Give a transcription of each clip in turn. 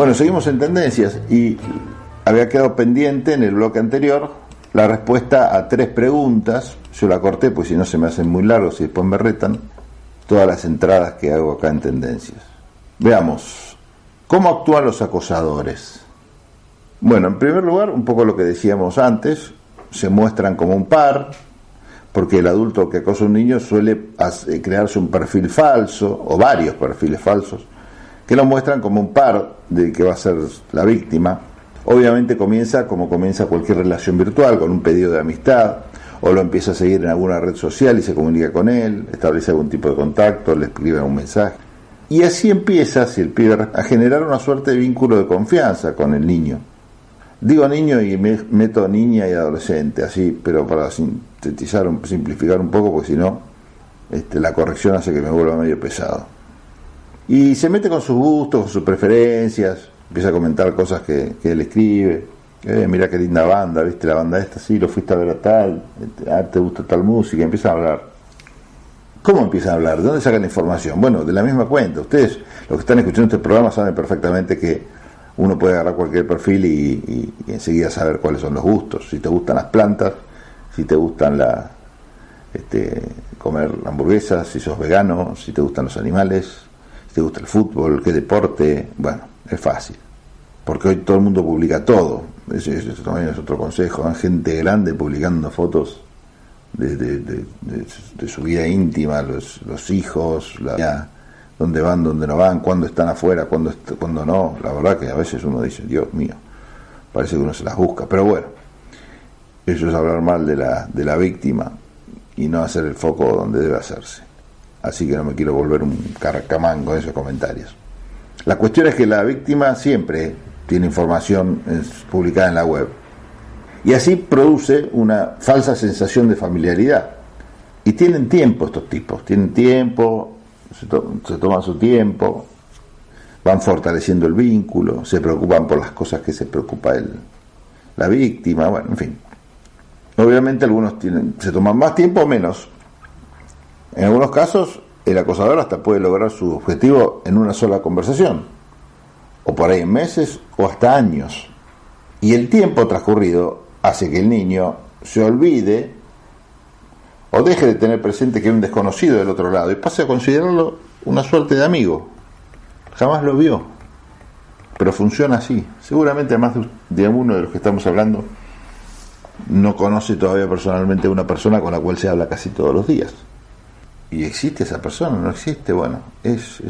Bueno, seguimos en tendencias y había quedado pendiente en el bloque anterior la respuesta a tres preguntas. Yo la corté, pues si no se me hacen muy largos y después me retan todas las entradas que hago acá en tendencias. Veamos, ¿cómo actúan los acosadores? Bueno, en primer lugar, un poco lo que decíamos antes, se muestran como un par, porque el adulto que acosa a un niño suele eh, crearse un perfil falso, o varios perfiles falsos, que lo muestran como un par de que va a ser la víctima. Obviamente comienza como comienza cualquier relación virtual, con un pedido de amistad, o lo empieza a seguir en alguna red social y se comunica con él, establece algún tipo de contacto, le escribe un mensaje. Y así empieza, si el pibe, a generar una suerte de vínculo de confianza con el niño. Digo niño y me meto niña y adolescente, así, pero para sintetizar, simplificar un poco, porque si no, este, la corrección hace que me vuelva medio pesado. Y se mete con sus gustos, con sus preferencias, empieza a comentar cosas que, él escribe. Eh, mira qué linda banda, viste la banda esta, sí, lo fuiste a ver a tal, este, ah, te gusta tal música, empieza a hablar. ¿Cómo empiezan a hablar? ¿De dónde sacan la información? Bueno, de la misma cuenta. Ustedes, los que están escuchando este programa, saben perfectamente que uno puede agarrar cualquier perfil y, enseguida saber cuáles son los gustos, si te gustan las plantas, si te gustan la, este, comer hamburguesas, si sos vegano, si te gustan los animales, te gusta el fútbol, qué deporte, bueno, es fácil, porque hoy todo el mundo publica todo, eso, también es otro consejo, hay gente grande publicando fotos de, su vida íntima, los, los hijos, la dónde van, dónde no van, cuándo están afuera, cuándo, cuándo no. La verdad que a veces uno dice, Dios mío, parece que uno se las busca. Pero bueno, eso es hablar mal de la, de la víctima y no hacer el foco donde debe hacerse. Así que no me quiero volver un carcamán con esos comentarios. La cuestión es que la víctima siempre tiene información publicada en la web. Y así produce una falsa sensación de familiaridad. Y tienen tiempo estos tipos, tienen tiempo, se, toman su tiempo, van fortaleciendo el vínculo, se preocupan por las cosas que se preocupa el, la víctima, bueno, en fin. Obviamente algunos tienen, se toman más tiempo o menos. En algunos casos el acosador hasta puede lograr su objetivo en una sola conversación, o por ahí en meses o hasta años. Y el tiempo transcurrido hace que el niño se olvide o deje de tener presente que hay un desconocido del otro lado y pase a considerarlo una suerte de amigo. Jamás lo vio, pero funciona así. Seguramente más de uno de los que estamos hablando no conoce todavía personalmente a una persona con la cual se habla casi todos los días. ¿Y existe esa persona? ¿No existe? Bueno, es,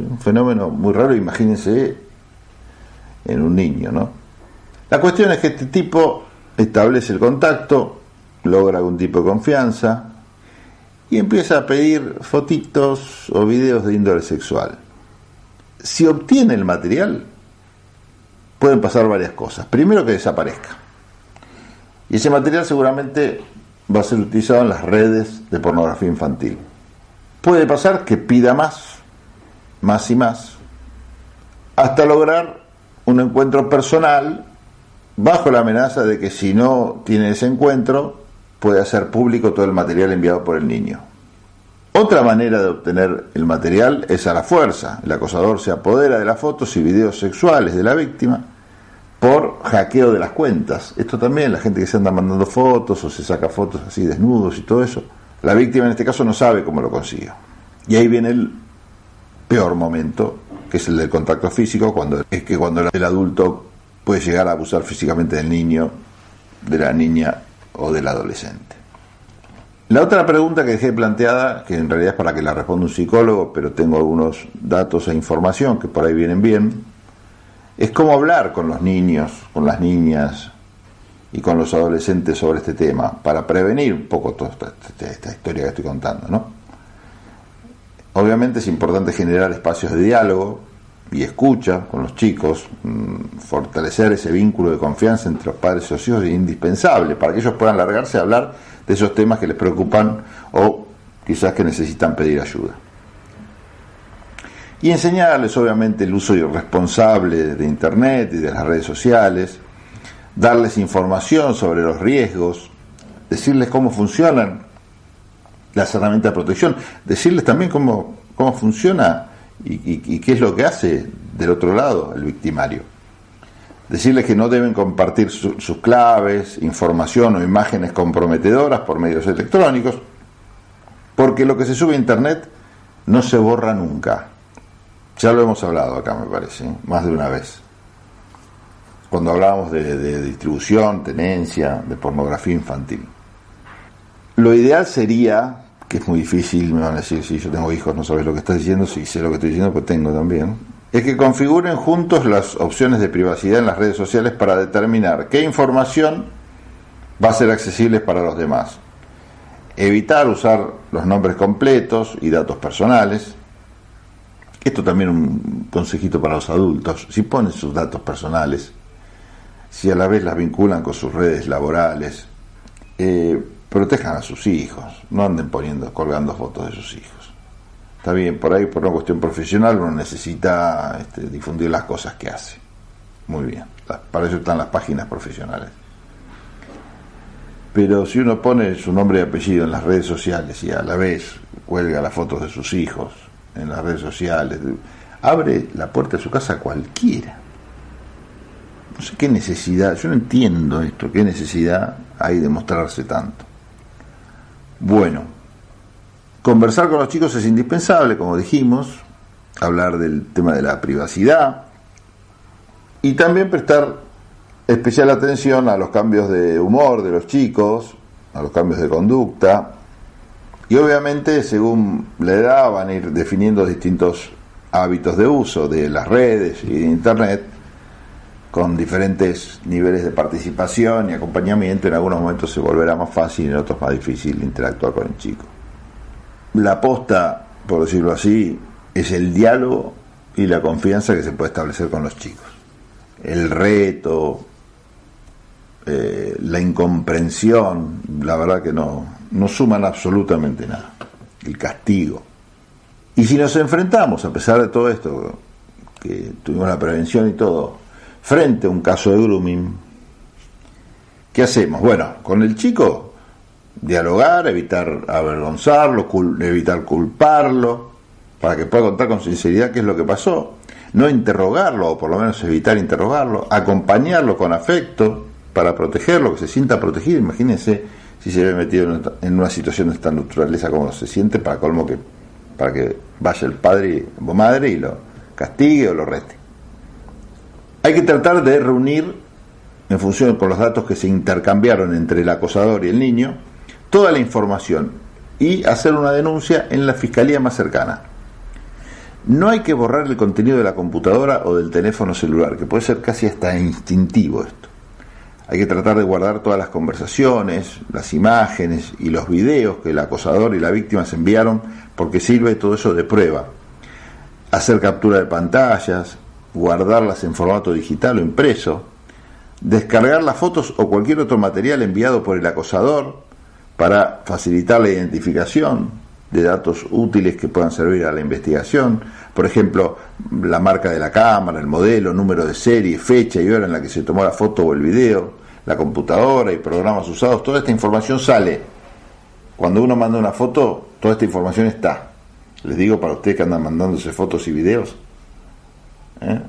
un fenómeno muy raro, imagínense en un niño, ¿no? La cuestión es que este tipo establece el contacto, logra algún tipo de confianza y empieza a pedir fotitos o videos de índole sexual. Si obtiene el material, pueden pasar varias cosas. Primero que desaparezca. Y ese material seguramente va a ser utilizado en las redes de pornografía infantil. Puede pasar que pida más, más y más, hasta lograr un encuentro personal bajo la amenaza de que si no tiene ese encuentro, puede hacer público todo el material enviado por el niño. Otra manera de obtener el material es a la fuerza. El acosador se apodera de las fotos y videos sexuales de la víctima por hackeo de las cuentas. Esto también, la gente que se anda mandando fotos o se saca fotos así desnudos y todo eso. La víctima en este caso no sabe cómo lo consiguió. Y ahí viene el peor momento, que es el del contacto físico, cuando es que cuando el adulto puede llegar a abusar físicamente del niño, de la niña o del adolescente. La otra pregunta que dejé planteada, que en realidad es para que la responda un psicólogo, pero tengo algunos datos e información que por ahí vienen bien, es cómo hablar con los niños, con las niñas y con los adolescentes sobre este tema, para prevenir un poco toda esta, historia que estoy contando. ¿no? Obviamente es importante generar espacios de diálogo, y escucha con los chicos, mm, fortalecer ese vínculo de confianza entre los padres y los hijos es indispensable para que ellos puedan largarse a hablar de esos temas que les preocupan o quizás que necesitan pedir ayuda. Y enseñarles obviamente el uso irresponsable de Internet y de las redes sociales, darles información sobre los riesgos, decirles cómo funcionan las herramientas de protección, decirles también cómo, cómo funciona y, qué es lo que hace del otro lado, el victimario. Decirles que no deben compartir sus claves, información o imágenes comprometedoras por medios electrónicos, porque lo que se sube a Internet no se borra nunca. Ya lo hemos hablado acá, me parece, ¿eh? más de una vez. Cuando hablábamos de, distribución, tenencia, de pornografía infantil. Lo ideal sería que es muy difícil, me van a decir, si yo tengo hijos, no sabes lo que estás diciendo, si sé lo que estoy diciendo, pues tengo también, es que configuren juntos las opciones de privacidad en las redes sociales para determinar qué información va a ser accesible para los demás. Evitar usar los nombres completos y datos personales. Esto también un consejito para los adultos. Si ponen sus datos personales, si a la vez las vinculan con sus redes laborales, eh, protejan a sus hijos, no anden poniendo, colgando fotos de sus hijos. Está bien, por ahí por una cuestión profesional uno necesita este, difundir las cosas que hace. Muy bien, para eso están las páginas profesionales. Pero si uno pone su nombre y apellido en las redes sociales y a la vez cuelga las fotos de sus hijos en las redes sociales, abre la puerta de su casa a cualquiera. No sé qué necesidad, yo no entiendo esto, qué necesidad hay de mostrarse tanto. Bueno, conversar con los chicos es indispensable, como dijimos, hablar del tema de la privacidad y también prestar especial atención a los cambios de humor de los chicos, a los cambios de conducta y obviamente según la edad van a ir definiendo distintos hábitos de uso de las redes y de Internet con diferentes niveles de participación y acompañamiento, en algunos momentos se volverá más fácil y en otros más difícil interactuar con el chico. La aposta, por decirlo así, es el diálogo y la confianza que se puede establecer con los chicos. El reto, eh, la incomprensión, la verdad que no, no suman absolutamente nada. El castigo. Y si nos enfrentamos, a pesar de todo esto, que tuvimos la prevención y todo, frente a un caso de grooming, ¿qué hacemos? Bueno, con el chico dialogar, evitar avergonzarlo, evitar culparlo, para que pueda contar con sinceridad qué es lo que pasó, no interrogarlo, o por lo menos evitar interrogarlo, acompañarlo con afecto para protegerlo, que se sienta protegido, imagínense si se ve metido en una situación de esta naturaleza como se siente, para colmo que para que vaya el padre o madre y lo castigue o lo reste. Hay que tratar de reunir, en función con los datos que se intercambiaron entre el acosador y el niño, toda la información y hacer una denuncia en la fiscalía más cercana. No hay que borrar el contenido de la computadora o del teléfono celular, que puede ser casi hasta instintivo esto. Hay que tratar de guardar todas las conversaciones, las imágenes y los videos que el acosador y la víctima se enviaron, porque sirve todo eso de prueba. Hacer captura de pantallas, guardarlas en formato digital o impreso, descargar las fotos o cualquier otro material enviado por el acosador para facilitar la identificación de datos útiles que puedan servir a la investigación, por ejemplo, la marca de la cámara, el modelo, número de serie, fecha y hora en la que se tomó la foto o el video, la computadora y programas usados, toda esta información sale. Cuando uno manda una foto, toda esta información está. Les digo para ustedes que andan mandándose fotos y videos, ¿eh?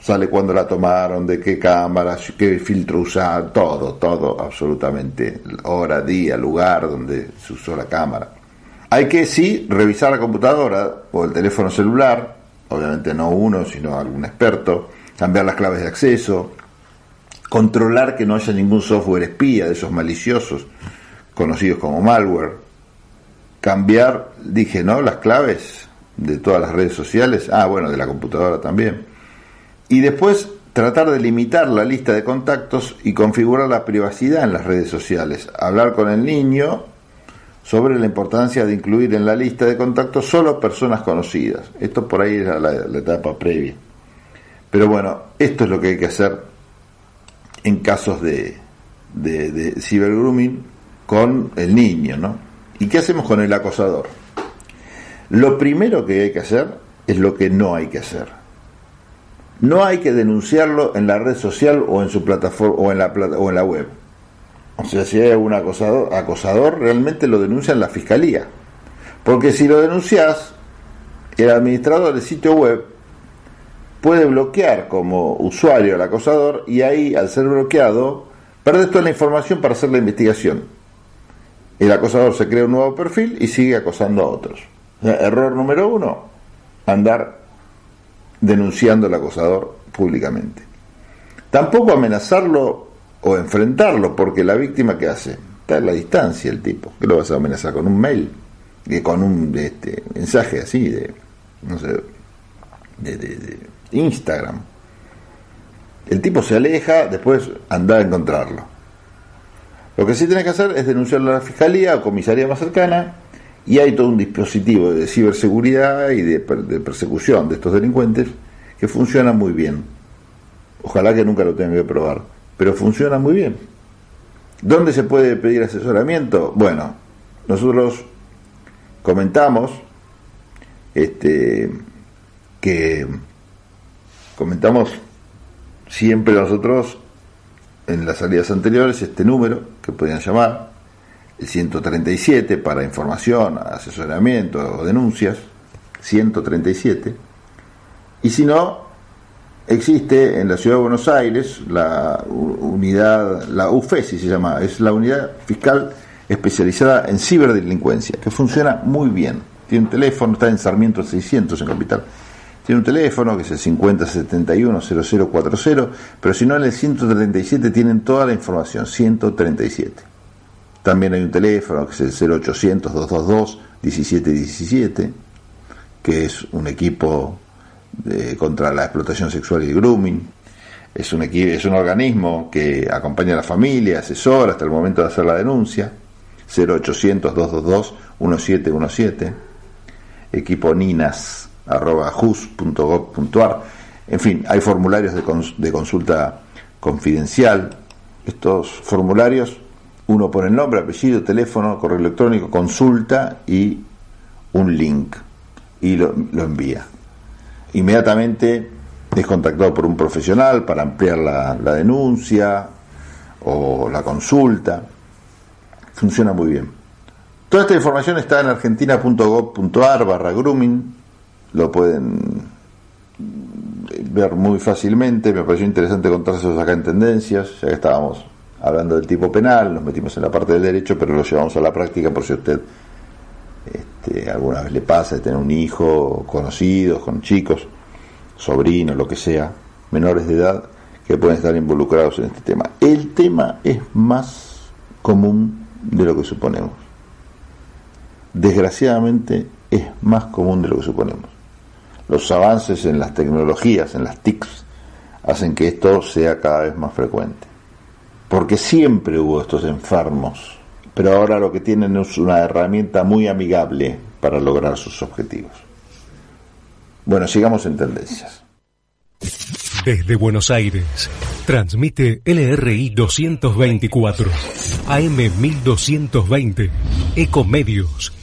Sale cuando la tomaron, de qué cámara, qué filtro usar, todo, todo, absolutamente. Hora, día, lugar donde se usó la cámara. Hay que sí revisar la computadora o el teléfono celular, obviamente no uno, sino algún experto, cambiar las claves de acceso, controlar que no haya ningún software espía de esos maliciosos conocidos como malware, cambiar, dije, ¿no? Las claves de todas las redes sociales, ah, bueno, de la computadora también. Y después tratar de limitar la lista de contactos y configurar la privacidad en las redes sociales. Hablar con el niño sobre la importancia de incluir en la lista de contactos solo personas conocidas. Esto por ahí era la, etapa previa. Pero bueno, esto es lo que hay que hacer en casos de, de, de cibergrooming con el niño, ¿no? ¿Y qué hacemos con el acosador? Lo primero que hay que hacer es lo que no hay que hacer. No hay que denunciarlo en la red social o en su plataforma o en la o en la web. O sea, si hay algún acosador, acosador realmente lo denuncia en la fiscalía. Porque si lo denuncias, el administrador del sitio web puede bloquear como usuario al acosador y ahí, al ser bloqueado, perde toda la información para hacer la investigación. El acosador se crea un nuevo perfil y sigue acosando a otros. Error número uno, andar denunciando al acosador públicamente. Tampoco amenazarlo o enfrentarlo, porque la víctima que hace está a la distancia el tipo. que lo vas a amenazar con un mail? con un este, mensaje así de, no sé, de, Instagram. El tipo se aleja, después anda a encontrarlo. Lo que sí tienes que hacer es denunciarlo a la fiscalía o comisaría más cercana y hay todo un dispositivo de ciberseguridad y de, persecución de estos delincuentes que funciona muy bien. Ojalá que nunca lo tengan que probar, pero funciona muy bien. ¿Dónde se puede pedir asesoramiento? Bueno, nosotros comentamos este, que comentamos siempre nosotros en las salidas anteriores este número que podían llamar, el 137 para información, asesoramiento o denuncias, 137, y si no, existe en la ciudad de Buenos Aires la unidad, la UFESI se llama, es la unidad fiscal especializada en ciberdelincuencia, que funciona muy bien. Tiene un teléfono, está en Sarmiento 600 en Capital. Tiene un teléfono que es el 5071-0040, pero si no en el 137 tienen toda la información, 137. También hay un teléfono que es el 0800-222-1717, que es un equipo contra la explotación sexual y el grooming. Es un, es un organismo que acompaña a la familia, asesora hasta el momento de hacer la denuncia. 0800-222-1717, equipo ninas arroba En fin, hay formularios de consulta confidencial. Estos formularios, uno pone el nombre, apellido, teléfono, correo electrónico, consulta y un link. Y lo, envía. Inmediatamente es contactado por un profesional para ampliar la, la denuncia o la consulta. Funciona muy bien. Toda esta información está en argentina.gov.ar barra grooming, lo pueden ver muy fácilmente, me pareció interesante contárselos acá en tendencias, ya que estábamos hablando del tipo penal, nos metimos en la parte del derecho, pero lo llevamos a la práctica por si a usted este, alguna vez le pasa de tener un hijo, conocidos, con chicos, sobrinos, lo que sea, menores de edad, que pueden estar involucrados en este tema. El tema es más común de lo que suponemos. Desgraciadamente es más común de lo que suponemos. Los avances en las tecnologías, en las TICs, hacen que esto sea cada vez más frecuente. Porque siempre hubo estos enfermos, pero ahora lo que tienen es una herramienta muy amigable para lograr sus objetivos. Bueno, sigamos en tendencias. Desde Buenos Aires, transmite LRI 224, AM 1220, Ecomedios